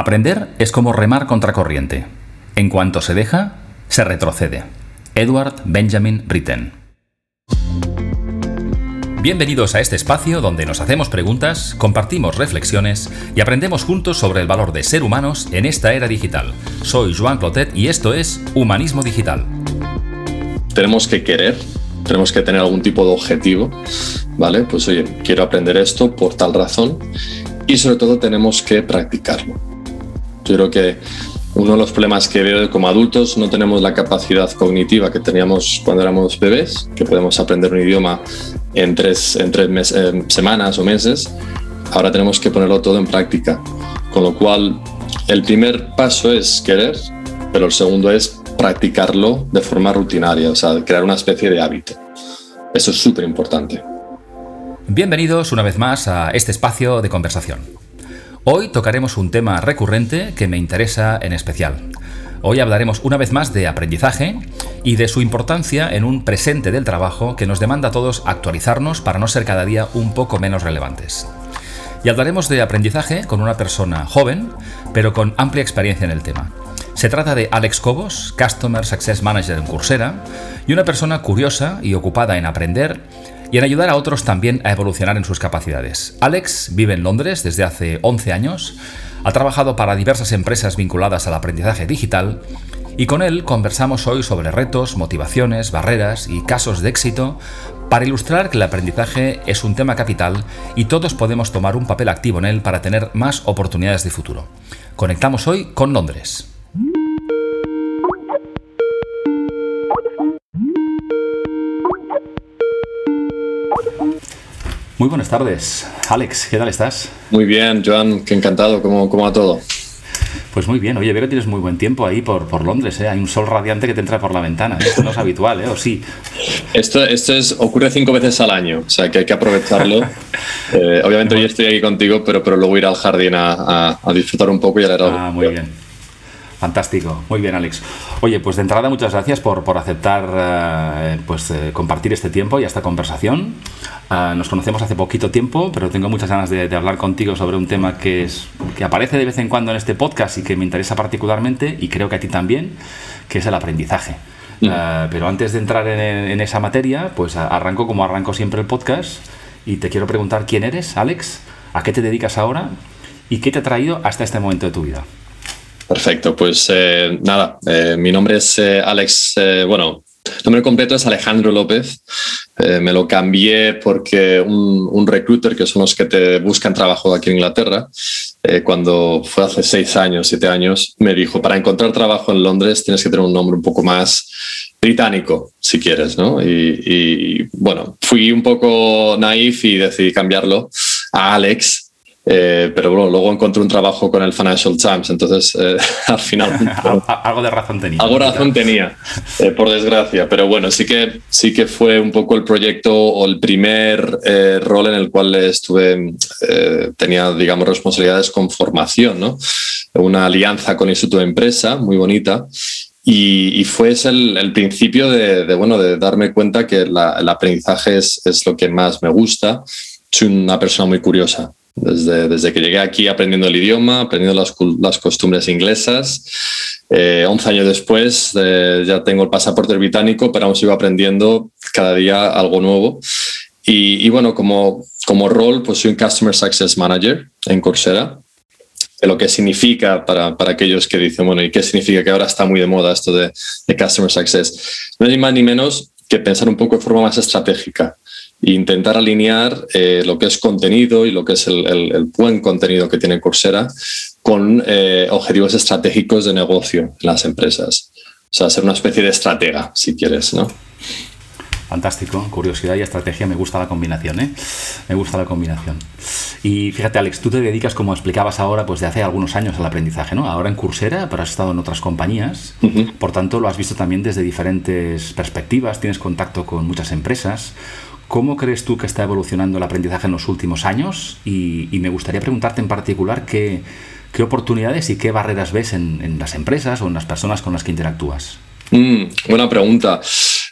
Aprender es como remar contra corriente. En cuanto se deja, se retrocede. Edward Benjamin Britten. Bienvenidos a este espacio donde nos hacemos preguntas, compartimos reflexiones y aprendemos juntos sobre el valor de ser humanos en esta era digital. Soy Joan Clotet y esto es Humanismo Digital. Tenemos que querer, tenemos que tener algún tipo de objetivo, ¿vale? Pues oye, quiero aprender esto por tal razón y sobre todo tenemos que practicarlo. Yo creo que uno de los problemas que veo como adultos no tenemos la capacidad cognitiva que teníamos cuando éramos bebés, que podemos aprender un idioma en tres, en tres semanas o meses. Ahora tenemos que ponerlo todo en práctica. Con lo cual, el primer paso es querer, pero el segundo es practicarlo de forma rutinaria, o sea, crear una especie de hábito. Eso es súper importante. Bienvenidos una vez más a este espacio de conversación. Hoy tocaremos un tema recurrente que me interesa en especial. Hoy hablaremos una vez más de aprendizaje y de su importancia en un presente del trabajo que nos demanda a todos actualizarnos para no ser cada día un poco menos relevantes. Y hablaremos de aprendizaje con una persona joven, pero con amplia experiencia en el tema. Se trata de Alex Cobos, Customer Success Manager en Coursera, y una persona curiosa y ocupada en aprender y en ayudar a otros también a evolucionar en sus capacidades. Alex vive en Londres desde hace 11 años, ha trabajado para diversas empresas vinculadas al aprendizaje digital y con él conversamos hoy sobre retos, motivaciones, barreras y casos de éxito para ilustrar que el aprendizaje es un tema capital y todos podemos tomar un papel activo en él para tener más oportunidades de futuro. Conectamos hoy con Londres. Muy buenas tardes. Alex, ¿qué tal estás? Muy bien, Joan, qué encantado, ¿cómo, cómo va todo? Pues muy bien, oye, veo que tienes muy buen tiempo ahí por, por Londres, ¿eh? hay un sol radiante que te entra por la ventana, ¿eh? esto no es habitual, ¿eh? ¿O sí? Esto, esto es, ocurre cinco veces al año, o sea que hay que aprovecharlo. Eh, obviamente hoy estoy aquí contigo, pero, pero luego ir al jardín a, a, disfrutar un poco y a leer algo. Ah, muy bien. Fantástico, muy bien Alex. Oye, pues de entrada muchas gracias por, por aceptar eh, pues, eh, compartir este tiempo y esta conversación. Uh, nos conocemos hace poquito tiempo, pero tengo muchas ganas de, de, hablar contigo sobre un tema que, es, que aparece de vez en cuando en este podcast y que me interesa particularmente y creo que a ti también, que es el aprendizaje. Uh, pero antes de entrar en, en, esa materia, pues arranco como arranco siempre el podcast y te quiero preguntar quién eres, Alex, a qué te dedicas ahora y qué te ha traído hasta este momento de tu vida. Perfecto, pues eh, nada, eh, mi nombre es eh, Alex, bueno, nombre completo es Alejandro López, me lo cambié porque un, un, recruiter, que son los que te buscan trabajo aquí en Inglaterra, cuando fue hace seis años, siete años, me dijo, para encontrar trabajo en Londres tienes que tener un nombre un poco más británico, si quieres, ¿no? Y, y bueno, fui un poco naif y decidí cambiarlo a Alex, eh, pero bueno, luego encontré un trabajo con el Financial Times, entonces eh, al final... algo de razón tenía. Algo de razón tenía, eh, por desgracia, pero bueno, sí que, sí que fue un poco el proyecto o el primer rol en el cual estuve, tenía, digamos, responsabilidades con formación, ¿no? Una alianza con el Instituto de Empresa, muy bonita, y, y, fue ese el, el principio de, de, bueno, de darme cuenta que la, el aprendizaje es, es, lo que más me gusta. Soy una persona muy curiosa. Desde, desde, que llegué aquí aprendiendo el idioma, aprendiendo las, las costumbres inglesas. Eh, 11 años después eh, ya tengo el pasaporte británico, pero aún sigo aprendiendo cada día algo nuevo. Y, y, bueno, como, como rol, pues soy un Customer Success Manager en Coursera. Lo que significa para, para aquellos que dicen, bueno, ¿y qué significa que ahora está muy de moda esto de, de Customer Success? No es ni más ni menos que pensar un poco de forma más estratégica e intentar alinear eh, lo que es contenido y lo que es el, el, el buen contenido que tiene Coursera con eh, objetivos estratégicos de negocio en las empresas. O sea, ser una especie de estratega, si quieres, ¿no? Fantástico, curiosidad y estrategia, me gusta la combinación, ¿eh? Me gusta la combinación. Y fíjate, Alex, tú te dedicas, como explicabas ahora, pues de hace algunos años al aprendizaje, ¿no? Ahora en Coursera, pero has estado en otras compañías, uh -huh. por tanto lo has visto también desde diferentes perspectivas, tienes contacto con muchas empresas. ¿Cómo crees tú que está evolucionando el aprendizaje en los últimos años? Y, me gustaría preguntarte en particular qué, oportunidades y qué barreras ves en, las empresas o en las personas con las que interactúas. Mm, buena pregunta.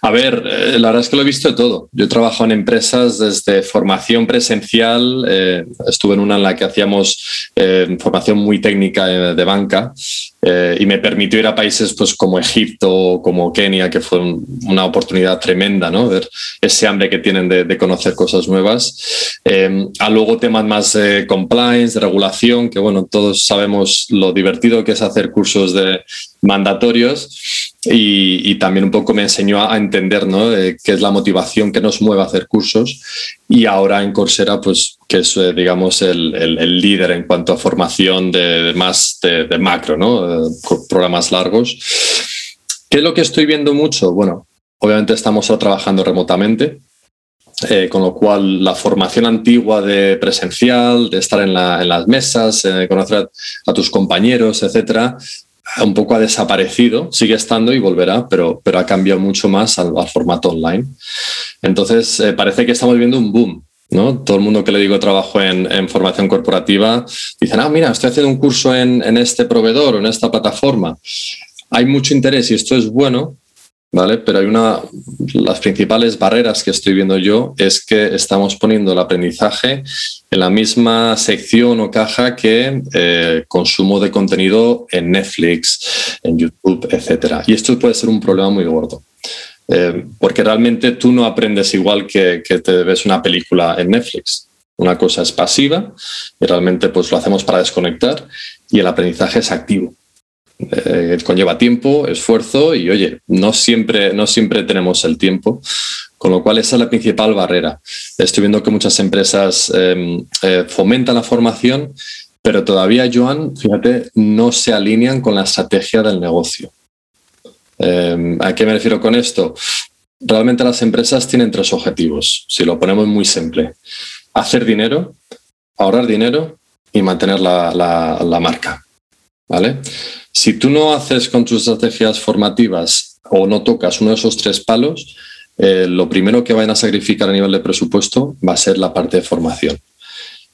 A ver, eh, la verdad es que lo he visto de todo. Yo he trabajado en empresas desde formación presencial, eh, estuve en una en la que hacíamos eh, formación muy técnica de banca y me permitió ir a países pues, como Egipto como Kenia, que fue una oportunidad tremenda, ¿no? Ver ese hambre que tienen de, conocer cosas nuevas. a luego temas más de compliance, de regulación, que bueno, todos sabemos lo divertido que es hacer cursos de mandatorios y, también un poco me enseñó a, entender ¿no? qué es la motivación que nos mueve a hacer cursos y ahora en Coursera pues que es eh, digamos el, el, líder en cuanto a formación de, más de, macro, ¿no? programas largos. ¿Qué es lo que estoy viendo mucho? Bueno, obviamente estamos trabajando remotamente, eh, con lo cual la formación antigua de presencial, de estar en, las mesas, de conocer a, tus compañeros, etcétera, un poco ha desaparecido, sigue estando y volverá, pero, pero ha cambiado mucho más al, formato online. Entonces, eh, parece que estamos viendo un boom. ¿no? Todo el mundo que le digo trabajo en, formación corporativa dice, ah, mira, estoy haciendo un curso en, en este proveedor o en esta plataforma. Hay mucho interés y esto es bueno, ¿vale? Pero hay una, las principales barreras que estoy viendo yo es que estamos poniendo el aprendizaje en la misma sección o caja que eh, consumo de contenido en Netflix, en YouTube, etc. Y esto puede ser un problema muy gordo. Eh, porque realmente tú no aprendes igual que, que te ves una película en Netflix. Una cosa es pasiva y realmente pues lo hacemos para desconectar y el aprendizaje es activo. Eh, conlleva tiempo, esfuerzo y oye, no siempre, no siempre tenemos el tiempo, con lo cual esa es la principal barrera. Estoy viendo que muchas empresas em, eh, fomentan la formación, pero todavía, Joan, fíjate, no se alinean con la estrategia del negocio. Em, ¿A qué me refiero con esto? Realmente las empresas tienen tres objetivos, si lo ponemos muy simple. Hacer dinero, ahorrar dinero y mantener la, la marca. ¿Vale? Si tú no haces con tus estrategias formativas o no tocas uno de esos tres palos, eh, lo primero que vayan a sacrificar a nivel de presupuesto va a ser la parte de formación.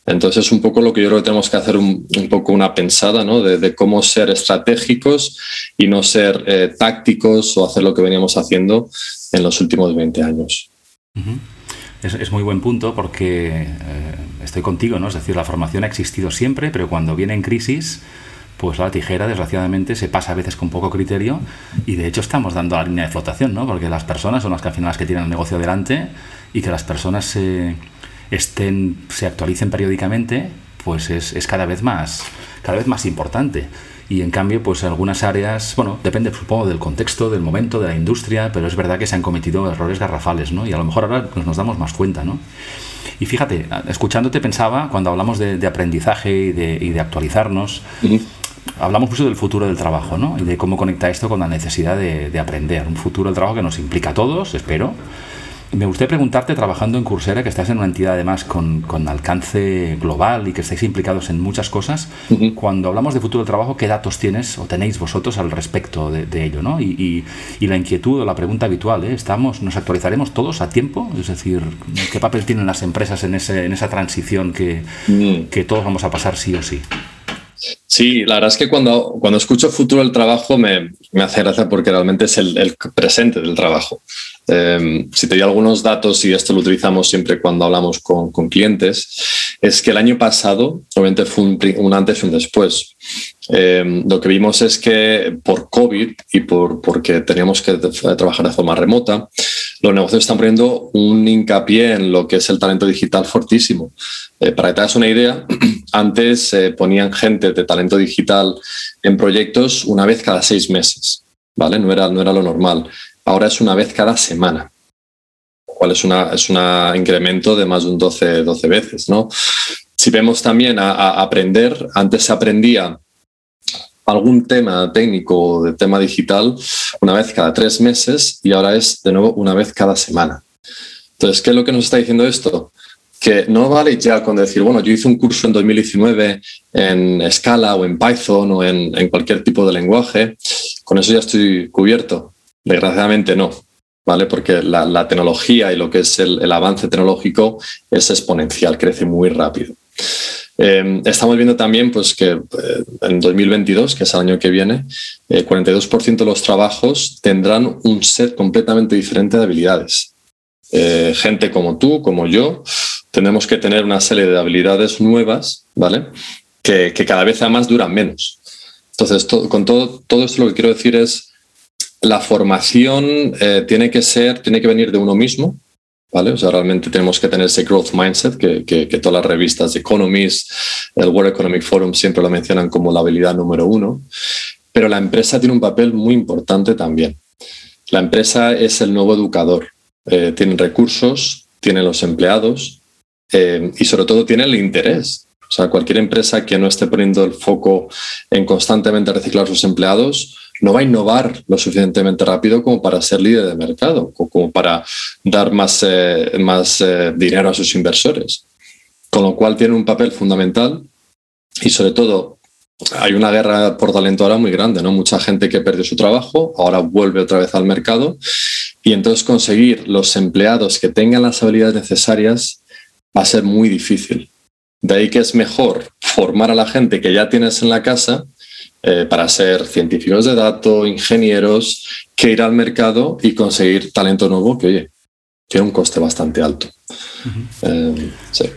Entonces, es un poco lo que yo creo que tenemos que hacer un, poco una pensada ¿no? de, cómo ser estratégicos y no ser eh, tácticos o hacer lo que veníamos haciendo en los últimos 20 años. es, muy buen punto porque eh, estoy contigo, ¿no? Es decir, la formación ha existido siempre, pero cuando viene en crisis, pues la tijera, desgraciadamente, se pasa a veces con poco criterio y de hecho estamos dando la línea de flotación, ¿no? Porque las personas son las que al final las que tienen el negocio adelante y que las personas se, estén, se actualicen periódicamente, pues es, cada vez más cada vez más importante. Y en cambio, pues algunas áreas, bueno, depende supongo del contexto, del momento, de la industria, pero es verdad que se han cometido errores garrafales, ¿no? Y a lo mejor ahora pues, nos damos más cuenta, ¿no? Y fíjate, escuchándote pensaba, cuando hablamos de, aprendizaje y de, y de actualizarnos, hablamos mucho del futuro del trabajo, ¿no? Y de cómo conecta esto con la necesidad de, aprender. Un futuro del trabajo que nos implica a todos, espero. me gustaría preguntarte, trabajando en Coursera, que estás en una entidad además con, con alcance global y que estáis implicados en muchas cosas, cuando hablamos de futuro del trabajo, ¿qué datos tienes o tenéis vosotros al respecto de, ello? ¿no? Y, y, la inquietud o la pregunta habitual, ¿eh? ¿Estamos, ¿nos actualizaremos todos a tiempo? Es decir, ¿qué papel tienen las empresas en, ese, en esa transición que, mm. que todos vamos a pasar sí o sí? Sí, la verdad es que cuando, cuando escucho futuro del trabajo me, me hace gracia porque realmente es el, presente del trabajo. Em, si te doy algunos datos, y esto lo utilizamos siempre cuando hablamos con, con clientes, es que el año pasado, obviamente fue un, antes y un después. Em, lo que vimos es que por COVID y por, porque teníamos que trabajar de forma remota, los negocios están poniendo un hincapié en lo que es el talento digital fortísimo. Eh, para que te hagas una idea, antes eh, ponían gente de talento digital en proyectos una vez cada seis meses, ¿vale? No era, no era lo normal. Ahora es una vez cada semana, lo cual es un es una incremento de más de un 12, 12 veces, ¿no? Si vemos también a, aprender, antes se aprendía algún tema técnico de tema digital una vez cada tres meses y ahora es de nuevo una vez cada semana. Entonces, ¿qué es lo que nos está diciendo esto? que no vale ya con decir, bueno, yo hice un curso en 2019 en Scala o en Python o en, cualquier tipo de lenguaje, con eso ya estoy cubierto. Desgraciadamente no, ¿vale? Porque la, tecnología y lo que es el, avance tecnológico es exponencial, crece muy rápido. Eh, estamos viendo también pues, que eh, en 2022, que es el año que viene, 42% de los trabajos tendrán un set completamente diferente de habilidades. gente como tú, como yo, tenemos que tener una serie de habilidades nuevas, ¿vale? Que, cada vez además duran menos. Entonces, con todo, todo esto lo que quiero decir es, la formación tiene que ser, tiene que venir de uno mismo, ¿vale? O sea, realmente tenemos que tener ese growth mindset que, que, todas las revistas de Economist, el World Economic Forum siempre lo mencionan como la habilidad número uno, pero la empresa tiene un papel muy importante también. La empresa es el nuevo educador. Eh, tienen recursos, tienen los empleados eh, y sobre todo tiene el interés. O sea, cualquier empresa que no esté poniendo el foco en constantemente reciclar sus empleados, no va a innovar lo suficientemente rápido como para ser líder de mercado o como para dar más, eh, más eh, dinero a sus inversores. Con lo cual tiene un papel fundamental y sobre todo hay una guerra por talento ahora muy grande, ¿no? Mucha gente que perdió su trabajo, ahora vuelve otra vez al mercado y entonces conseguir los empleados que tengan las habilidades necesarias va a ser muy difícil. De ahí que es mejor formar a la gente que ya tienes en la casa eh, para ser científicos de datos, ingenieros, que ir al mercado y conseguir talento nuevo que, oye, tiene un coste bastante alto. Eh,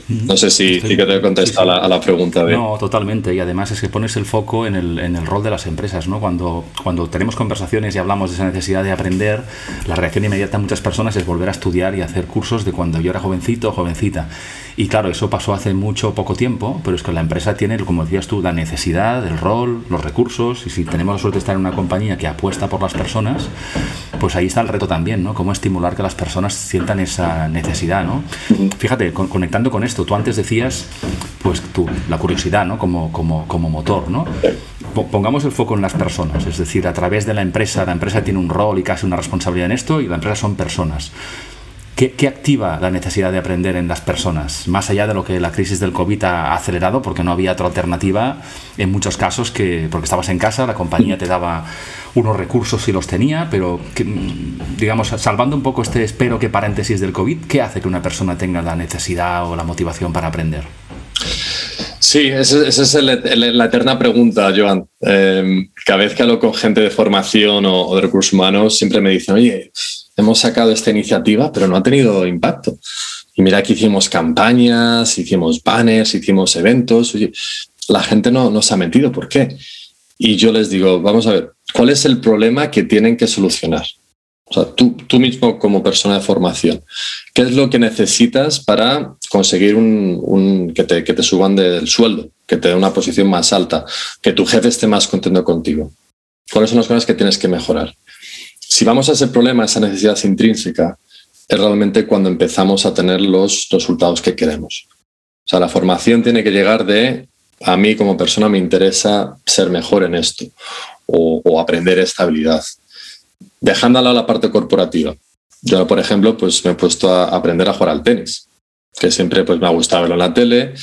no sé si, que te he contestado a, la, pregunta. De... No, totalmente. Y además es que pones el foco en el, en el, rol de las empresas. ¿no? Cuando, cuando tenemos conversaciones y hablamos de esa necesidad de aprender, la reacción inmediata de muchas personas es volver a estudiar y hacer cursos de cuando yo era jovencito o jovencita. Y claro, eso pasó hace mucho poco tiempo, pero es que la empresa tiene, como decías tú, la necesidad, el rol, los recursos, y si tenemos la suerte de estar en una compañía que apuesta por las personas, pues ahí está el reto también, ¿no? Cómo estimular que las personas sientan esa necesidad, ¿no? Fíjate, conectando con esto, tú antes decías, pues tú, la curiosidad, ¿no? Como, como, como motor, ¿no? Pongamos el foco en las personas, es decir, a través de la empresa, la empresa tiene un rol y casi una responsabilidad en esto, y la empresa son personas. ¿Qué, activa la necesidad de aprender en las personas? Más allá de lo que la crisis del COVID ha acelerado, porque no había otra alternativa en muchos casos, que porque estabas en casa, la compañía te daba unos recursos si los tenía, pero digamos, salvando un poco este espero que paréntesis del COVID, ¿qué hace que una persona tenga la necesidad o la motivación para aprender? Sí, esa, es la eterna pregunta, Joan. Eh, cada vez que hablo con gente de formación o, o de recursos humanos, siempre me dicen, oye, hemos sacado esta iniciativa, pero no ha tenido impacto. Y mira que hicimos campañas, hicimos banners, hicimos eventos. Oye, la gente no, nos ha metido. ¿Por qué? Y yo les digo, vamos a ver, ¿cuál es el problema que tienen que solucionar? O sea, tú, tú mismo como persona de formación, ¿qué es lo que necesitas para conseguir un, que, te, que te suban del sueldo, que te dé una posición más alta, que tu jefe esté más contento contigo? ¿Cuáles son las cosas que tienes que mejorar? Si vamos a ese problema, esa necesidad intrínseca, es realmente cuando empezamos a tener los resultados que queremos. O sea, la formación tiene que llegar de, a mí como persona me interesa ser mejor en esto o, aprender esta habilidad. Dejándola a la parte corporativa. Yo, por ejemplo, pues me he puesto a aprender a jugar al tenis, que siempre pues, me ha gustado verlo en la tele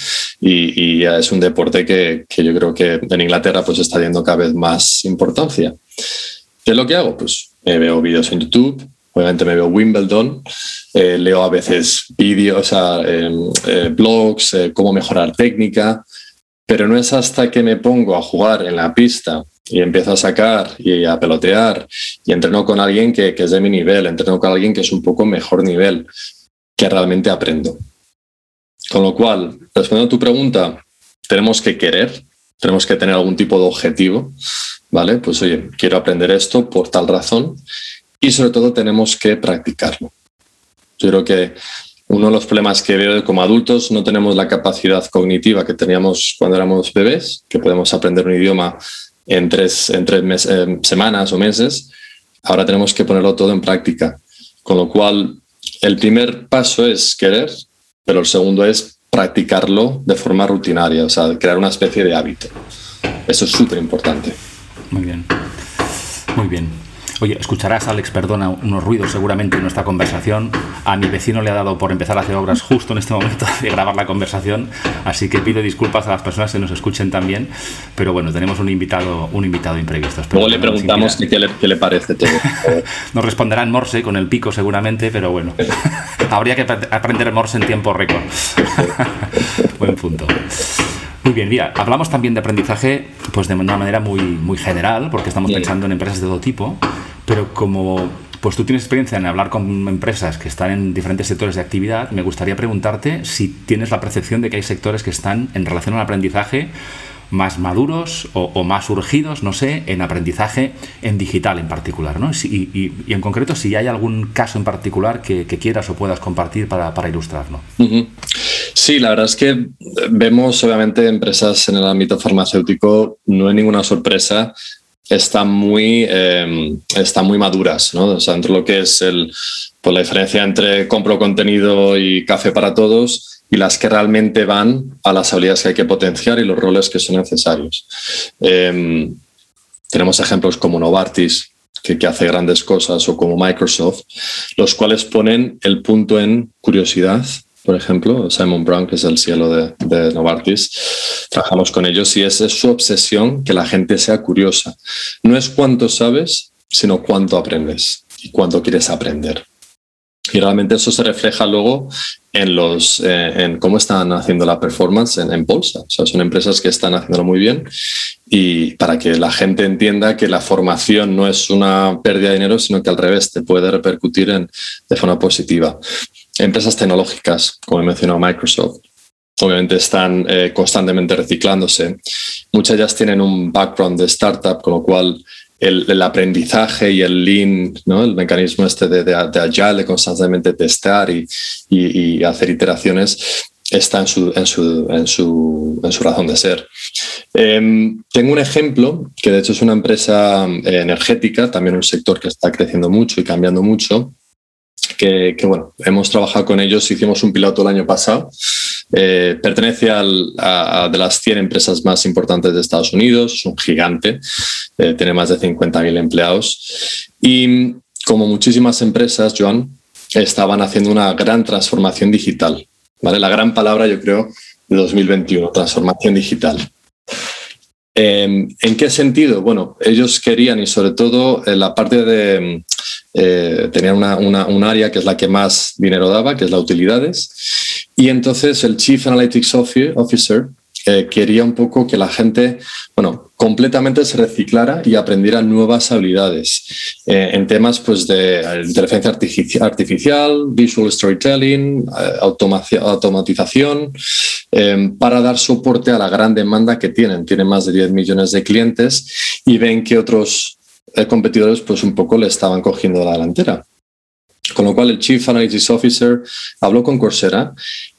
y, es un deporte que, que, yo creo que en Inglaterra pues, está teniendo cada vez más importancia. ¿Qué es lo que hago? Pues me veo vídeos en YouTube, obviamente me veo Wimbledon, eh, leo a veces vídeos, em, eh, blogs, eh, cómo mejorar técnica, pero no es hasta que me pongo a jugar en la pista y empiezo a sacar y a pelotear y entreno con alguien que, que es de mi nivel, entreno con alguien que es un poco mejor nivel, que realmente aprendo. Con lo cual, respondiendo a tu pregunta, tenemos que querer, tenemos que tener algún tipo de objetivo ¿vale? Pues oye, quiero aprender esto por tal razón y sobre todo tenemos que practicarlo. Yo creo que uno de los problemas que veo como adultos no tenemos la capacidad cognitiva que teníamos cuando éramos bebés, que podemos aprender un idioma en tres, en tres eh, semanas o meses. Ahora tenemos que ponerlo todo en práctica. Con lo cual, el primer paso es querer, pero el segundo es practicarlo de forma rutinaria, o sea, crear una especie de hábito. Eso es súper importante. Muy bien. Muy bien. Oye, escucharás, Alex, perdona, unos ruidos seguramente en nuestra conversación. A mi vecino le ha dado por empezar a hacer obras justo en este momento de grabar la conversación, así que pido disculpas a las personas que nos escuchen también. Pero bueno, tenemos un invitado, un invitado imprevisto. Luego le preguntamos qué le, qué le, parece todo. nos responderá en Morse con el pico seguramente, pero bueno, habría que aprender Morse en tiempo récord. Buen punto. Muy bien, mira, hablamos también de aprendizaje pues de una manera muy, muy general, porque estamos pensando en empresas de todo tipo, pero como pues tú tienes experiencia en hablar con empresas que están en diferentes sectores de actividad, me gustaría preguntarte si tienes la percepción de que hay sectores que están en relación al aprendizaje más maduros o, más urgidos, no sé, en aprendizaje en digital en particular, ¿no? Y, en concreto, si hay algún caso en particular que, quieras o puedas compartir para, para ilustrarlo. Sí, la verdad es que vemos obviamente empresas en el ámbito farmacéutico, no hay ninguna sorpresa, están muy, em, están muy maduras, ¿no? O sea, entre lo que es el, pues la diferencia entre compro contenido y café para todos y las que realmente van a las habilidades que hay que potenciar y los roles que son necesarios. Em, tenemos ejemplos como Novartis, que, que, hace grandes cosas, o como Microsoft, los cuales ponen el punto en curiosidad, por ejemplo, Simon Brown, que es el cielo de, Novartis, trabajamos con ellos y es, es su obsesión que la gente sea curiosa. No es cuánto sabes, sino cuánto aprendes y cuánto quieres aprender. Y realmente eso se refleja luego en, los, eh, en cómo están haciendo la performance en, bolsa. O sea, son empresas que están haciéndolo muy bien y para que la gente entienda que la formación no es una pérdida de dinero, sino que al revés te puede repercutir en, de forma positiva empresas tecnológicas, como he mencionado Microsoft, obviamente están eh, constantemente reciclándose. Muchas ellas tienen un background de startup, con lo cual el, aprendizaje y el lean, ¿no? el mecanismo este de, de, agile, de constantemente testar y, hacer iteraciones, está en su razón de ser. Em, tengo un ejemplo que de hecho es una empresa eh, energética, también un sector que está creciendo mucho y cambiando mucho, que, bueno, hemos trabajado con ellos, hicimos un piloto el año pasado. Eh, pertenece a, de las 100 empresas más importantes de Estados Unidos, es un gigante, eh, tiene más de 50.000 empleados. Y como muchísimas empresas, Joan, estaban haciendo una gran transformación digital. ¿vale? La gran palabra, yo creo, de 2021, transformación digital. Em, ¿En qué sentido? Bueno, ellos querían, y sobre todo en la parte de eh, tenía una, un área que es la que más dinero daba, que es la utilidades. Y entonces el Chief Analytics Officer eh, quería un poco que la gente, bueno, completamente se reciclara y aprendiera nuevas habilidades eh, en temas pues, de inteligencia artificial, visual storytelling, automatización, para dar soporte a la gran demanda que tienen. Tienen más de 10 millones de clientes y ven que otros competidores pues un poco le estaban cogiendo la delantera. Con lo cual el Chief Analytics Officer habló con Coursera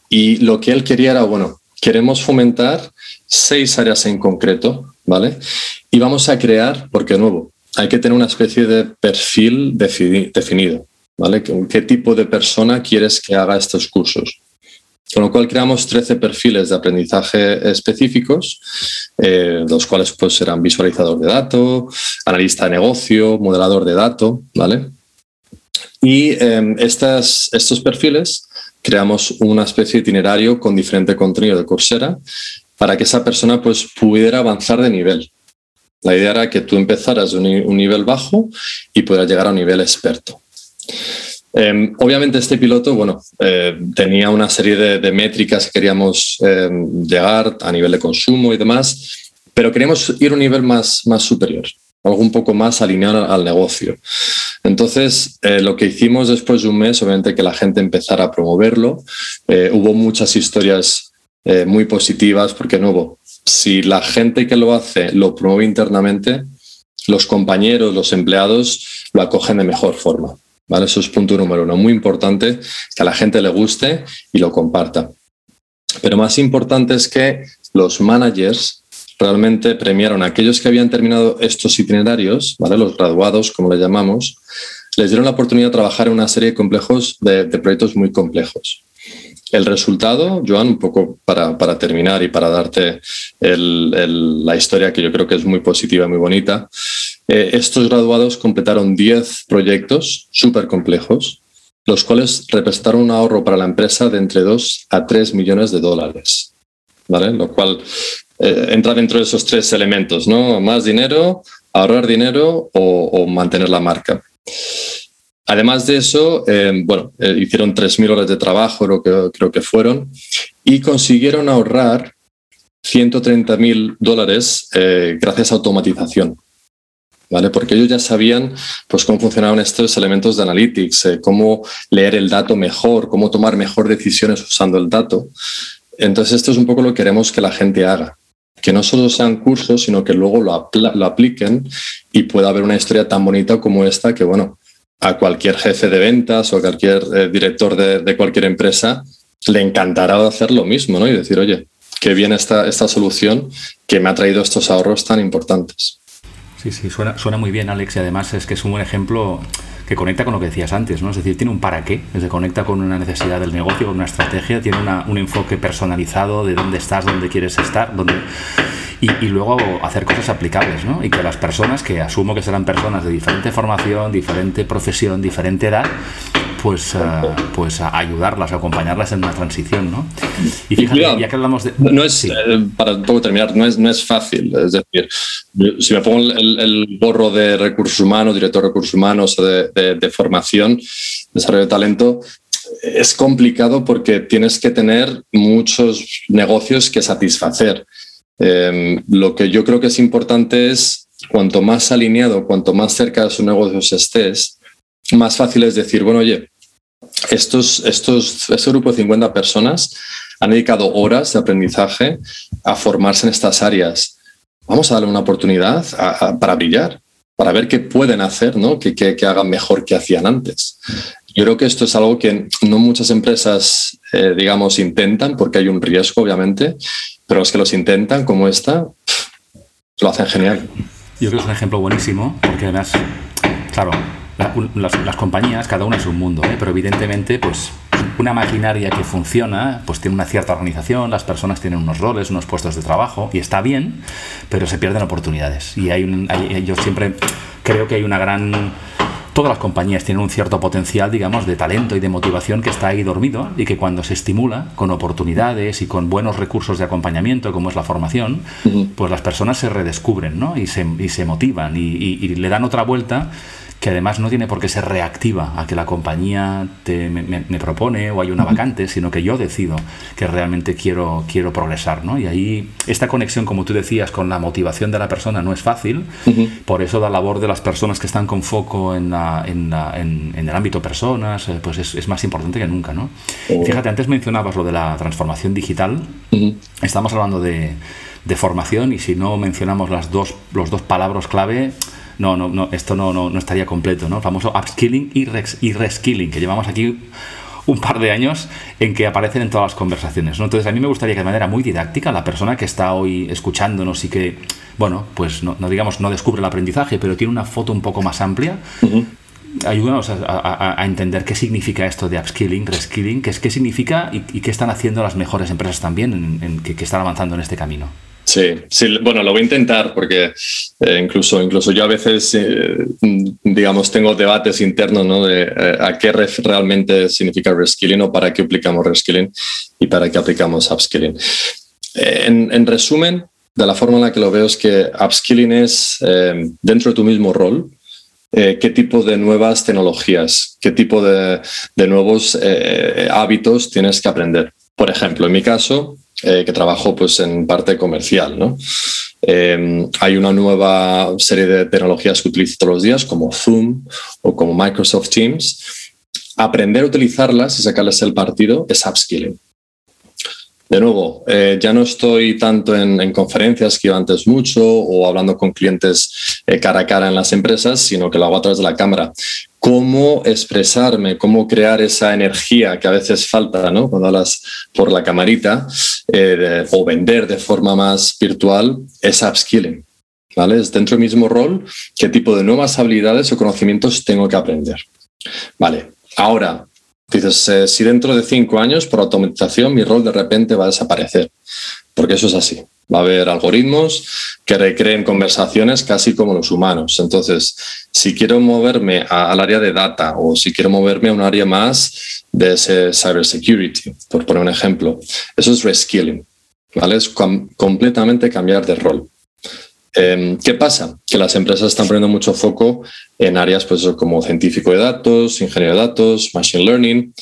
y lo que él quería era, bueno, queremos fomentar seis áreas en concreto, ¿vale? Y vamos a crear, porque nuevo, hay que tener una especie de perfil definido, ¿vale? ¿Qué tipo de persona quieres que haga estos cursos? Con lo cual creamos 13 perfiles de aprendizaje específicos, eh, los cuales pues, serán visualizador de datos, analista de negocio, modelador de datos, ¿vale? Y estas, estos perfiles creamos una especie de itinerario con diferente contenido de Coursera para que esa persona pues, pudiera avanzar de nivel. La idea era que tú empezaras de un, nivel bajo y pudieras llegar a un nivel experto. Em, obviamente este piloto, bueno, eh, tenía una serie de, métricas que queríamos em, llegar a nivel de consumo y demás, pero queríamos ir a un nivel más, más superior, algo un poco más alineado al negocio. Entonces, eh, lo que hicimos después de un mes, obviamente que la gente empezara a promoverlo, eh, hubo muchas historias muy positivas, porque nuevo, si la gente que lo hace lo promueve internamente, los compañeros, los empleados lo acogen de mejor forma. ¿vale? Eso es punto número uno. Muy importante que a la gente le guste y lo comparta. Pero más importante es que los managers realmente premiaron a aquellos que habían terminado estos itinerarios, ¿vale? los graduados, como le llamamos, les dieron la oportunidad de trabajar en una serie de complejos, de, proyectos muy complejos. El resultado, Joan, un poco para, terminar y para darte la historia que yo creo que es muy positiva muy bonita, eh, estos graduados completaron 10 proyectos súper complejos, los cuales representaron un ahorro para la empresa de entre 2 a 3 millones de dólares. ¿vale? Lo cual eh, entra dentro de esos tres elementos, ¿no? Más dinero, ahorrar dinero o, mantener la marca. Además de eso, eh, bueno, hicieron 3.000 horas de trabajo, creo que, creo que fueron, y consiguieron ahorrar 130 mil dólares eh, gracias a automatización. ¿Vale? Porque ellos ya sabían pues, cómo funcionaban estos elementos de analytics, eh, cómo leer el dato mejor, cómo tomar mejor decisiones usando el dato. Entonces, esto es un poco lo que queremos que la gente haga. Que no solo sean cursos, sino que luego lo, apliquen y pueda haber una historia tan bonita como esta que, bueno, a cualquier jefe de ventas o a cualquier eh, director de, de, cualquier empresa le encantará hacer lo mismo, ¿no? Y decir, oye, qué bien esta, esta solución que me ha traído estos ahorros tan importantes. Sí, sí, suena, suena muy bien, Alex, y además es que es un buen ejemplo que conecta con lo que decías antes, ¿no? Es decir, tiene un para qué, se conecta con una necesidad del negocio, con una estrategia, tiene una, un enfoque personalizado de dónde estás, dónde quieres estar, dónde... Y, y, luego hacer cosas aplicables, ¿no? Y que las personas, que asumo que serán personas de diferente formación, diferente profesión, diferente edad, pues, uh, pues a ayudarlas, a acompañarlas en una transición, ¿no? Y fíjate, y ya que hablamos de... No es, sí. eh, para un poco terminar, no es, no es fácil, es decir, si me pongo el, el gorro de recursos humanos, director de recursos humanos, de, de, de formación, desarrollo de talento, es complicado porque tienes que tener muchos negocios que satisfacer. Eh, lo que yo creo que es importante es cuanto más alineado, cuanto más cerca de sus negocios estés, más fácil es decir, bueno, oye, estos, estos, este grupo de 50 personas han dedicado horas de aprendizaje a formarse en estas áreas. Vamos a darle una oportunidad para brillar, para ver qué pueden hacer, ¿no? que, que, que, hagan mejor que hacían antes. Yo creo que esto es algo que no muchas empresas, eh, digamos, intentan, porque hay un riesgo, obviamente, pero los que los intentan, como esta, lo hacen genial. Yo creo que es un ejemplo buenísimo, porque además, claro, las, las, compañías, cada una es un mundo, ¿eh? pero evidentemente, pues una maquinaria que funciona, pues tiene una cierta organización, las personas tienen unos roles, unos puestos de trabajo, y está bien, pero se pierden oportunidades. Y hay, un, hay yo siempre creo que hay una gran todas las compañías tienen un cierto potencial, digamos, de talento y de motivación que está ahí dormido y que cuando se estimula con oportunidades y con buenos recursos de acompañamiento, como es la formación, pues las personas se redescubren ¿no? y, se, y se motivan y, y, y le dan otra vuelta que además no tiene por qué ser reactiva a que la compañía te, me, me, propone o hay una vacante, sino que yo decido que realmente quiero, quiero progresar. ¿no? Y ahí esta conexión, como tú decías, con la motivación de la persona no es fácil, uh -huh. por eso la labor de las personas que están con foco en, la, en, la, en, en el ámbito personas, eh, pues es, es, más importante que nunca. ¿no? Uh -huh. Fíjate, antes mencionabas lo de la transformación digital, uh -huh. estamos hablando de, de formación y si no mencionamos las dos, los dos palabras clave, no, no, no esto no, no, no, estaría completo, ¿no? El famoso upskilling y, res, y reskilling, que llevamos aquí un par de años en que aparecen en todas las conversaciones. ¿no? Entonces, a mí me gustaría que de manera muy didáctica la persona que está hoy escuchándonos y que, bueno, pues no, no digamos, no descubre el aprendizaje, pero tiene una foto un poco más amplia, uh -huh. ayúdanos a, a, a, entender qué significa esto de upskilling, reskilling, qué, es, qué significa y, y, qué están haciendo las mejores empresas también en, en, que, que están avanzando en este camino. Sí, sí, bueno, lo voy a intentar porque eh, incluso, incluso yo a veces, eh, digamos, tengo debates internos ¿no? de eh, a qué realmente significa reskilling o para qué aplicamos reskilling y para qué aplicamos upskilling. Eh, en, en, resumen, de la forma en la que lo veo es que upskilling es eh, dentro de tu mismo rol, qué tipo de nuevas tecnologías, qué tipo de, de nuevos hábitos tienes que aprender. Por ejemplo, en mi caso, eh, que trabajo pues, en parte comercial. ¿no? Eh, hay una nueva serie de tecnologías que utilizo todos los días, como Zoom o como Microsoft Teams. Aprender a utilizarlas y sacarles el partido es upskilling. De nuevo, eh, ya no estoy tanto en, en, conferencias que iba antes mucho o hablando con clientes eh, cara a cara en las empresas, sino que lo hago a través de la cámara. Cómo expresarme, cómo crear esa energía que a veces falta ¿no? cuando hablas por la camarita eh, o vender de forma más virtual, es upskilling. ¿vale? Es dentro del mismo rol, qué tipo de nuevas habilidades o conocimientos tengo que aprender. Vale, ahora Dices, eh, si dentro de cinco años, por automatización, mi rol de repente va a desaparecer. Porque eso es así. Va a haber algoritmos que recreen conversaciones casi como los humanos. Entonces, si quiero moverme al área de data o si quiero moverme a un área más de ese cybersecurity, por poner un ejemplo, eso es reskilling. ¿vale? Es com completamente cambiar de rol. Eh, ¿Qué pasa? Que las empresas están poniendo mucho foco en áreas pues, como científico de datos, ingeniero de datos, machine learning.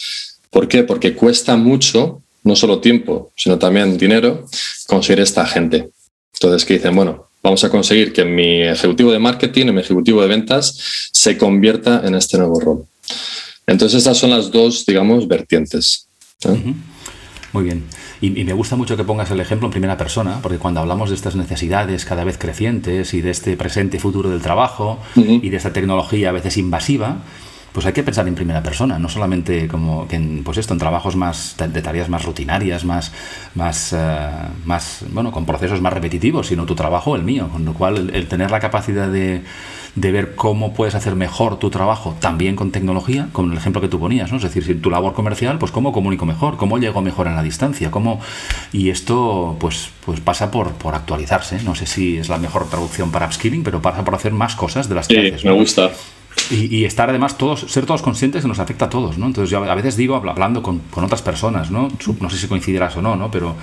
¿Por qué? Porque cuesta mucho no solo tiempo, sino también dinero, conseguir esta gente. Entonces, que dicen, bueno, vamos a conseguir que mi ejecutivo de marketing, mi ejecutivo de ventas, se convierta en este nuevo rol. Entonces, estas son las dos, digamos, vertientes. Muy bien. Y, me gusta mucho que pongas el ejemplo en primera persona, porque cuando hablamos de estas necesidades cada vez crecientes y de este presente y futuro del trabajo y de esta tecnología a veces invasiva, pues hay que pensar en primera persona, no solamente como que en, pues esto, en trabajos más de tareas más rutinarias, más, más, eh, más, bueno, con procesos más repetitivos, sino tu trabajo, el mío. Con lo cual, el, tener la capacidad de, de, ver cómo puedes hacer mejor tu trabajo, también con tecnología, con el ejemplo que tú ponías, ¿no? Es decir, si tu labor comercial, pues cómo comunico mejor, cómo llego mejor en la distancia, cómo... Y esto, pues, pues pasa por, por actualizarse. No sé si es la mejor traducción para upskilling, pero pasa por hacer más cosas de las que sí, me gusta. Y, estar además todos, ser todos conscientes que nos afecta a todos, ¿no? Entonces yo a veces digo, hablando con, con otras personas, ¿no? No sé si coincidirás o no, ¿no? Pero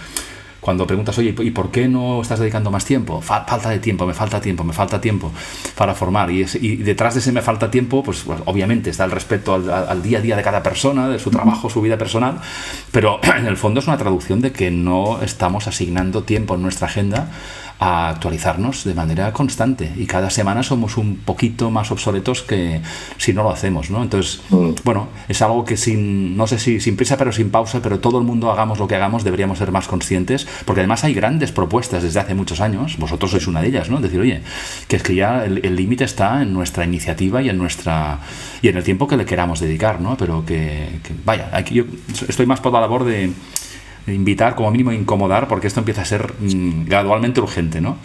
cuando preguntas, oye, ¿y por qué no estás dedicando más tiempo? falta de tiempo, me falta tiempo, me falta tiempo para formar. Y, detrás de ese me falta tiempo, pues, pues obviamente está el respeto al, al, día a día de cada persona, de su trabajo, su vida personal, pero en el fondo es una traducción de que no estamos asignando tiempo en nuestra agenda a actualizarnos de manera constante y cada semana somos un poquito más obsoletos que si no lo hacemos, ¿no? Entonces, mm. bueno, es algo que sin, no sé si sin prisa pero sin pausa, pero todo el mundo hagamos lo que hagamos, deberíamos ser más conscientes, porque además hay grandes propuestas desde hace muchos años, vosotros sois una de ellas, ¿no? Decir, oye, que es que ya el límite está en nuestra iniciativa y en nuestra y en el tiempo que le queramos dedicar, ¿no? Pero que, que vaya, aquí yo estoy más por la labor de invitar, como mínimo incomodar, porque esto empieza a ser mm, gradualmente urgente, ¿no?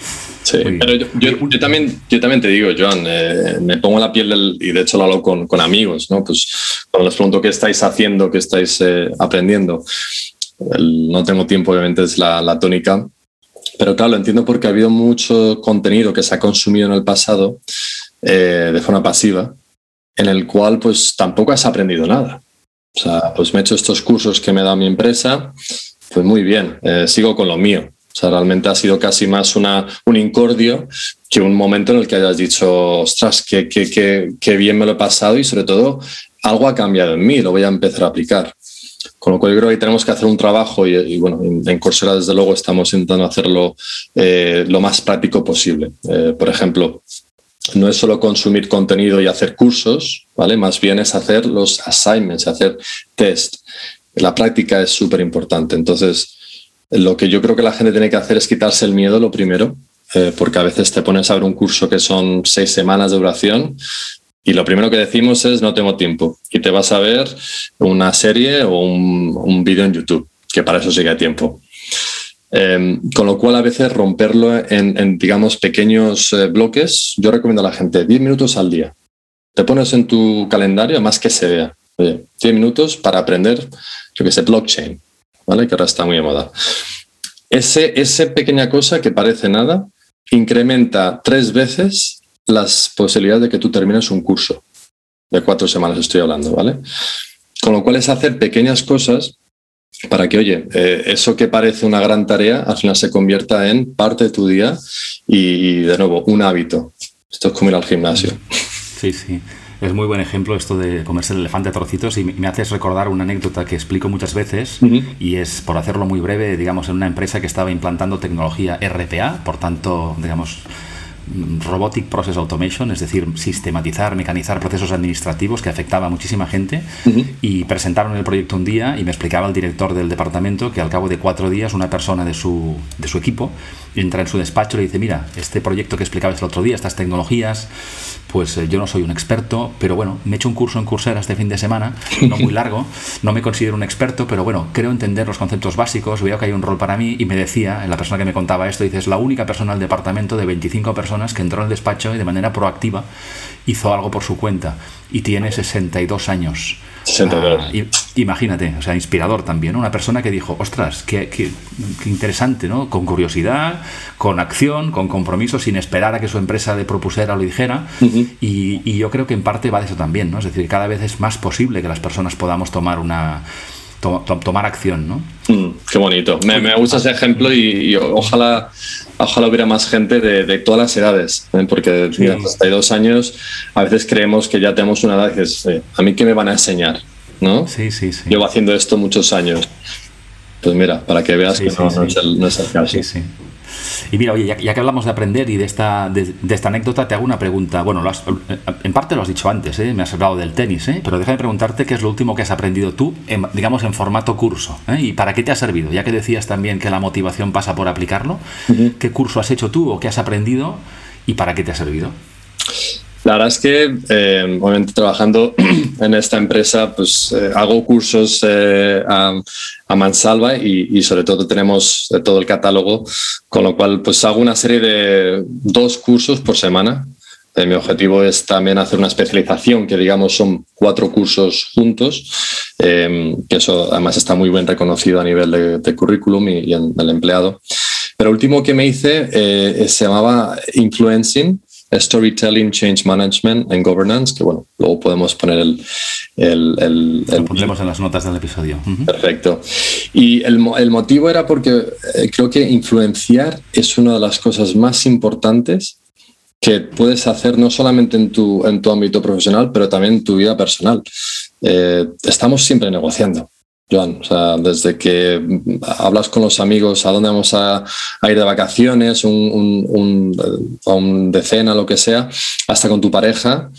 Sí, pero yo, también, yo también te digo, Joan, eh, me pongo la piel del, y de hecho lo hablo con, con, amigos, ¿no? Pues cuando les pregunto qué estáis haciendo, qué estáis eh, aprendiendo, no tengo tiempo, obviamente es la, la tónica, pero claro, lo entiendo porque ha habido mucho contenido que se ha consumido en el pasado eh, de forma pasiva, en el cual pues tampoco has aprendido nada. O sea, pues me he hecho estos cursos que me da mi empresa, pues muy bien, eh, sigo con lo mío. O sea, realmente ha sido casi más una, un incordio que un momento en el que hayas dicho, ostras, qué, qué, qué, qué bien me lo he pasado y sobre todo algo ha cambiado en mí, lo voy a empezar a aplicar. Con lo cual yo creo que tenemos que hacer un trabajo y, bueno, en Coursera desde luego estamos intentando hacerlo eh, lo más práctico posible. Eh, por ejemplo, no es solo consumir contenido y hacer cursos, ¿vale? Más bien es hacer los assignments, hacer test. La práctica es súper importante. Entonces, lo que yo creo que la gente tiene que hacer es quitarse el miedo, lo primero, eh, porque a veces te pones a ver un curso que son seis semanas de duración y lo primero que decimos es no tengo tiempo y te vas a ver una serie o un, un vídeo en YouTube, que para eso sí que hay tiempo. Em, con lo cual, a veces romperlo en, digamos, pequeños eh, bloques, yo recomiendo a la gente 10 minutos al día. Te pones en tu calendario, más que se vea. Oye, 10 minutos para aprender, yo que sé, blockchain, ¿vale? Que ahora está muy de moda. Ese, esa pequeña cosa que parece nada incrementa tres veces las posibilidades de que tú termines un curso. De cuatro semanas estoy hablando, ¿vale? Con lo cual es hacer pequeñas cosas para que, oye, eh, eso que parece una gran tarea al final se convierta en parte de tu día y, de nuevo, un hábito. Esto es como ir al gimnasio. Sí, sí. Es muy buen ejemplo esto de comerse el elefante a trocitos y me haces recordar una anécdota que explico muchas veces y es, por hacerlo muy breve, digamos, en una empresa que estaba implantando tecnología RPA, por tanto, digamos, Robotic Process Automation, es decir, sistematizar, mecanizar procesos administrativos que afectaba a muchísima gente. Y presentaron el proyecto un día y me explicaba el director del departamento que al cabo de cuatro días una persona de su, de su equipo entra en su despacho y le dice, mira, este proyecto que explicabas el otro día, estas tecnologías, pues eh, yo no soy un experto, pero bueno, me he hecho un curso en Coursera este fin de semana, no muy largo, no me considero un experto, pero bueno, creo entender los conceptos básicos, veo que hay un rol para mí y me decía, la persona que me contaba esto, dice, es la única persona del departamento de 25 personas que entró al despacho y de manera proactiva hizo algo por su cuenta y tiene 62 años. Ah, imagínate, o sea, inspirador también, una persona que dijo, ostras, qué, qué, interesante, ¿no? Con curiosidad, con acción, con compromiso, sin esperar a que su empresa le propusiera o le dijera. y, yo creo que en parte va de eso también, ¿no? Es decir, cada vez es más posible que las personas podamos tomar una tomar acción, ¿no? Mm, qué bonito. Me, gusta ese ejemplo y, ojalá, ojalá hubiera más gente de, todas las edades, ¿eh? porque de mira, hasta dos años a veces creemos que ya tenemos una edad y dices, a mí qué me van a enseñar, ¿no? Sí, sí, sí. Llevo haciendo esto muchos años. pues mira, para que veas que no, es el, no, es el, caso. Y mira, oye, ya, que hablamos de aprender y de esta, de, esta anécdota, te hago una pregunta. Bueno, en parte lo has dicho antes, ¿eh? me has hablado del tenis, ¿eh? pero déjame preguntarte qué es lo último que has aprendido tú, digamos, en formato curso. ¿eh? ¿Y para qué te ha servido? Ya que decías también que la motivación pasa por aplicarlo, ¿qué curso has hecho tú o qué has aprendido y para qué te ha servido? La verdad es que, eh, obviamente, trabajando en esta empresa, pues eh, hago cursos eh, a, mansalva y, sobre todo tenemos todo el catálogo, con lo cual, pues hago una serie de dos cursos por semana. mi objetivo es también hacer una especialización, que digamos son cuatro cursos juntos, que eso además está muy bien reconocido a nivel de, currículum y, en el empleado. Pero último que me hice se llamaba Influencing Storytelling, Change Management and Governance, que bueno, luego podemos poner el... el, Lo pondremos en las notas del episodio. Perfecto. Y el, el motivo era porque eh, creo que influenciar es una de las cosas más importantes que puedes hacer no solamente en tu, en tu ámbito profesional, pero también en tu vida personal. Eh, estamos siempre negociando. Joan, o sea, desde que hablas con los amigos a dónde vamos a, ir de vacaciones, un, a un decena, lo que sea, hasta con tu pareja,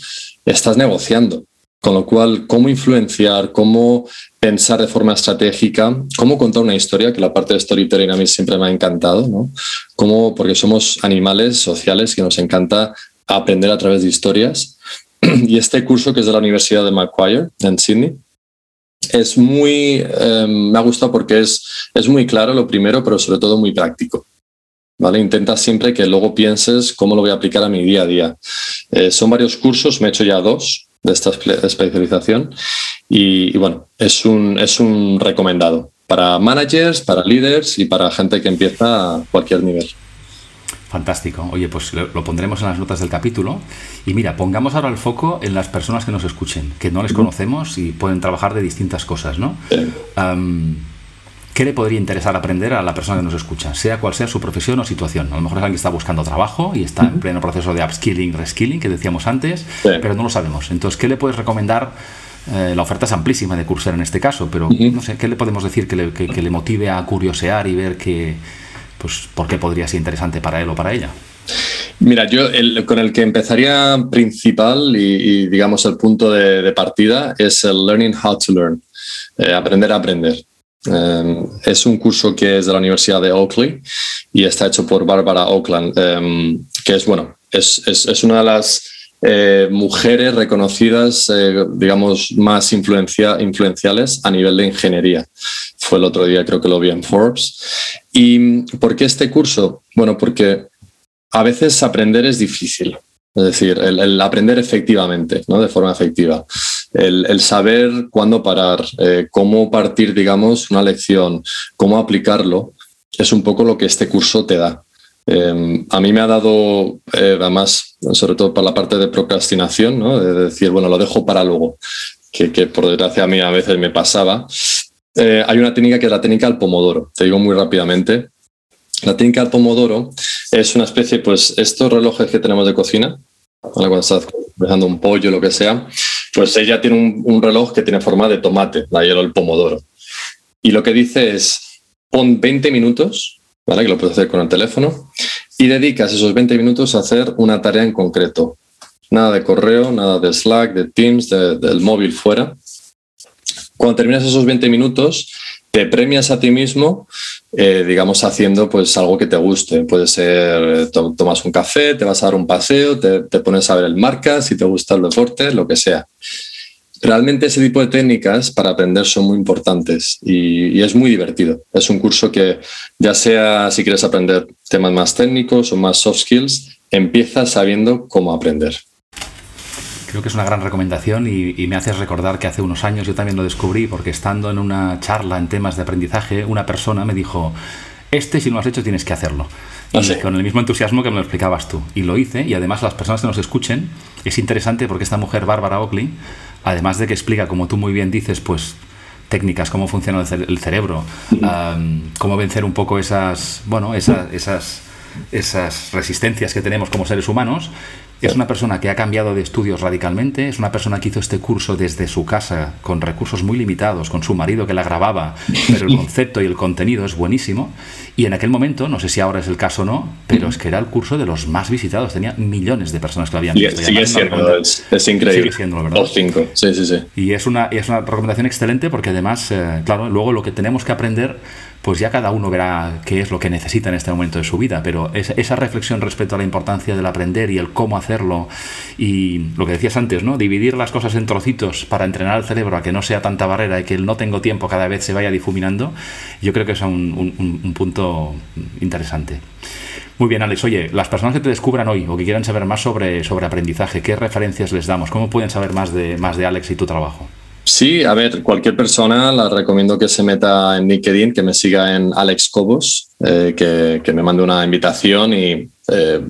estás negociando. Con lo cual, cómo influenciar, cómo pensar de forma estratégica, cómo contar una historia, que la parte de storytelling a mí siempre me ha encantado, ¿no? Cómo, porque somos animales sociales que nos encanta aprender a través de historias. Y este curso que es de la Universidad de Macquarie en Sydney, es muy, em, me ha gustado porque es, es muy claro lo primero, pero sobre todo muy práctico. ¿Vale? Intenta siempre que luego pienses cómo lo voy a aplicar a mi día a día. Eh, son varios cursos, me he hecho ya dos de esta especialización y, y, bueno, es un, es un recomendado para managers, para líderes y para gente que empieza a cualquier nivel. Fantástico. Oye, pues lo, pondremos en las notas del capítulo. Y mira, pongamos ahora el foco en las personas que nos escuchen, que no les conocemos y pueden trabajar de distintas cosas, ¿no? ¿Qué le podría interesar aprender a la persona que nos escucha, sea cual sea su profesión o situación? A lo mejor es alguien que está buscando trabajo y está en pleno proceso de upskilling, reskilling, que decíamos antes, pero no lo sabemos. Entonces, ¿qué le puedes recomendar? Eh, la oferta es amplísima de cursar en este caso, pero no sé, ¿qué le podemos decir que le, que le motive a curiosear y ver que pues ¿por qué podría ser interesante para él o para ella? Mira, yo con el que empezaría principal y, digamos el punto de, partida es el Learning How to Learn, eh, aprender a aprender. Eh, es un curso que es de la Universidad de Oakley y está hecho por Barbara Oakland, eh, que es, bueno, es, es, es, una de las eh, mujeres reconocidas, eh, digamos, más influencia, influenciales a nivel de ingeniería. Fue el otro día, creo que lo vi en Forbes. ¿Y por qué este curso? Bueno, porque a veces aprender es difícil. Es decir, el, aprender efectivamente, ¿no? de forma efectiva. El, saber cuándo parar, eh, cómo partir, digamos, una lección, cómo aplicarlo, es un poco lo que este curso te da. Em, a mí me ha dado, eh, además, sobre todo para la parte de procrastinación, ¿no? de decir, bueno, lo dejo para luego, que, por desgracia a mí a veces me pasaba. Eh, hay una técnica que es la técnica del pomodoro, te digo muy rápidamente. La técnica del pomodoro es una especie, pues estos relojes que tenemos de cocina, cuando estás dejando un pollo, lo que sea, pues ella tiene un, un reloj que tiene forma de tomate, la hielo el pomodoro. Y lo que dice es, pon 20 minutos ¿vale? que lo puedes hacer con el teléfono, y dedicas esos 20 minutos a hacer una tarea en concreto. Nada de correo, nada de Slack, de Teams, del móvil fuera. Cuando terminas esos 20 minutos, te premias a ti mismo, eh, digamos, haciendo pues algo que te guste. Puede ser, eh, tomas un café, te vas a dar un paseo, te, te pones a ver el marca, si te gusta el deporte, lo que sea realmente ese tipo de técnicas para aprender son muy importantes y, es muy divertido. Es un curso que ya sea si quieres aprender temas más técnicos o más soft skills, empiezas sabiendo cómo aprender. Creo que es una gran recomendación y, me haces recordar que hace unos años yo también lo descubrí porque estando en una charla en temas de aprendizaje, una persona me dijo, este si no lo has hecho tienes que hacerlo. Ah, con el mismo entusiasmo que me lo explicabas tú. Y lo hice y además las personas que nos escuchen, es interesante porque esta mujer, Bárbara Oakley, además de que explica, como tú muy bien dices, pues técnicas, cómo funciona el, cerebro, cómo vencer un poco esas, bueno, esas, esas esas resistencias que tenemos como seres humanos. Es una persona que ha cambiado de estudios radicalmente, es una persona que hizo este curso desde su casa, con recursos muy limitados, con su marido que la grababa, pero el concepto y el contenido es buenísimo. Y en aquel momento, no sé si ahora es el caso o no, pero es que era el curso de los más visitados, tenía millones de personas que lo habían visto. Sigue siendo, es, increíble. Sigue siendo, ¿verdad? Los cinco, sí, sí, sí. Y es una, es una recomendación excelente porque además, eh, claro, luego lo que tenemos que aprender pues ya cada uno verá qué es lo que necesita en este momento de su vida, pero esa reflexión respecto a la importancia del aprender y el cómo hacerlo y lo que decías antes, ¿no? Dividir las cosas en trocitos para entrenar al cerebro a que no sea tanta barrera y que el no tengo tiempo cada vez se vaya difuminando, yo creo que es un, punto interesante. Muy bien, Alex. Oye, las personas que te descubran hoy o que quieran saber más sobre, sobre aprendizaje, ¿qué referencias les damos? ¿Cómo pueden saber más de, más de Alex y tu trabajo? Sí, a ver, cualquier persona la recomiendo que se meta en LinkedIn, que me siga en Alex Cobos, eh, que, me mande una invitación y eh,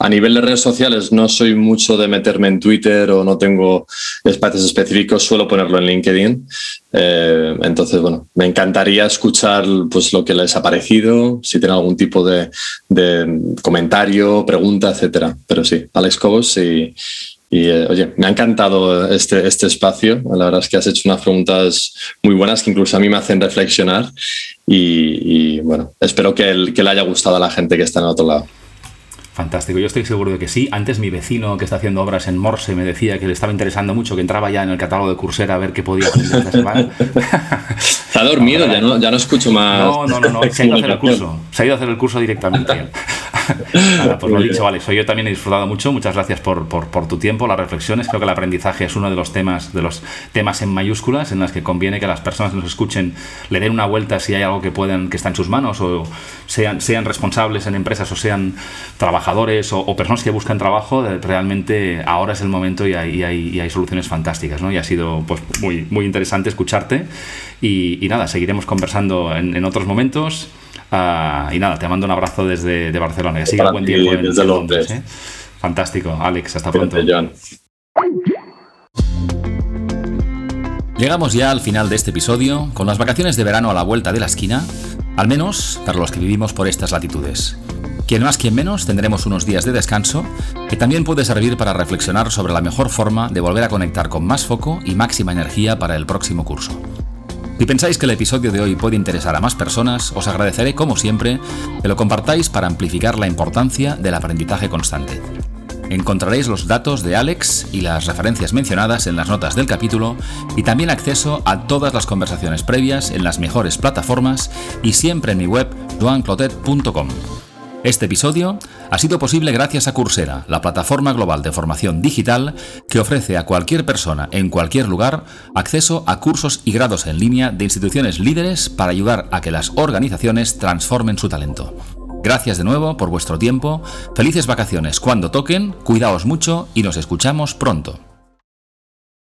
a nivel de redes sociales no soy mucho de meterme en Twitter o no tengo espacios específicos, suelo ponerlo en LinkedIn. Eh, entonces, bueno, me encantaría escuchar pues, lo que les ha parecido, si tienen algún tipo de, de comentario, pregunta, etcétera. Pero sí, Alex Cobos y y eh, oye, me ha encantado este, este espacio. La verdad es que has hecho unas preguntas muy buenas que incluso a mí me hacen reflexionar. Y, bueno, espero que, que le haya gustado a la gente que está en el otro lado. Fantástico, yo estoy seguro de que sí. Antes mi vecino que está haciendo obras en Morse me decía que le estaba interesando mucho, que entraba ya en el catálogo de Coursera a ver qué podía aprender esta semana. Está dormido, ya no, ya no escucho más. No, no, no, no, se ha ido a hacer el curso. Se ha ido a hacer el curso directamente. pues lo dicho, Alex. Yo también he disfrutado mucho. Muchas gracias por, por, tu tiempo, las reflexiones. Creo que el aprendizaje es uno de los temas, de los temas en mayúsculas en las que conviene que las personas que nos escuchen le den una vuelta si hay algo que pueden, que está en sus manos, o sean, sean responsables en empresas o sean trabajadores o, personas que buscan trabajo. Realmente ahora es el momento y hay, hay, hay soluciones fantásticas, ¿no? Y ha sido pues, muy, muy interesante escucharte. Y, nada, seguiremos conversando en, en otros momentos. Ah, y nada, te mando un abrazo desde de Barcelona. Que siga buen tiempo en, desde Londres. ¿eh? Fantástico, Alex, hasta pronto. Llegamos ya al final de este episodio, con las vacaciones de verano a la vuelta de la esquina, al menos para los que vivimos por estas latitudes. Quien más, quien menos, tendremos unos días de descanso que también puede servir para reflexionar sobre la mejor forma de volver a conectar con más foco y máxima energía para el próximo curso. Si pensáis que el episodio de hoy puede interesar a más personas, os agradeceré, como siempre, que lo compartáis para amplificar la importancia del aprendizaje constante. Encontraréis los datos de Alex y las referencias mencionadas en las notas del capítulo y también acceso a todas las conversaciones previas en las mejores plataformas y siempre en mi web joanclotet.com. Este episodio ha sido posible gracias a Coursera, la plataforma global de formación digital que ofrece a cualquier persona en cualquier lugar acceso a cursos y grados en línea de instituciones líderes para ayudar a que las organizaciones transformen su talento. Gracias de nuevo por vuestro tiempo, felices vacaciones cuando toquen, cuidaos mucho y nos escuchamos pronto.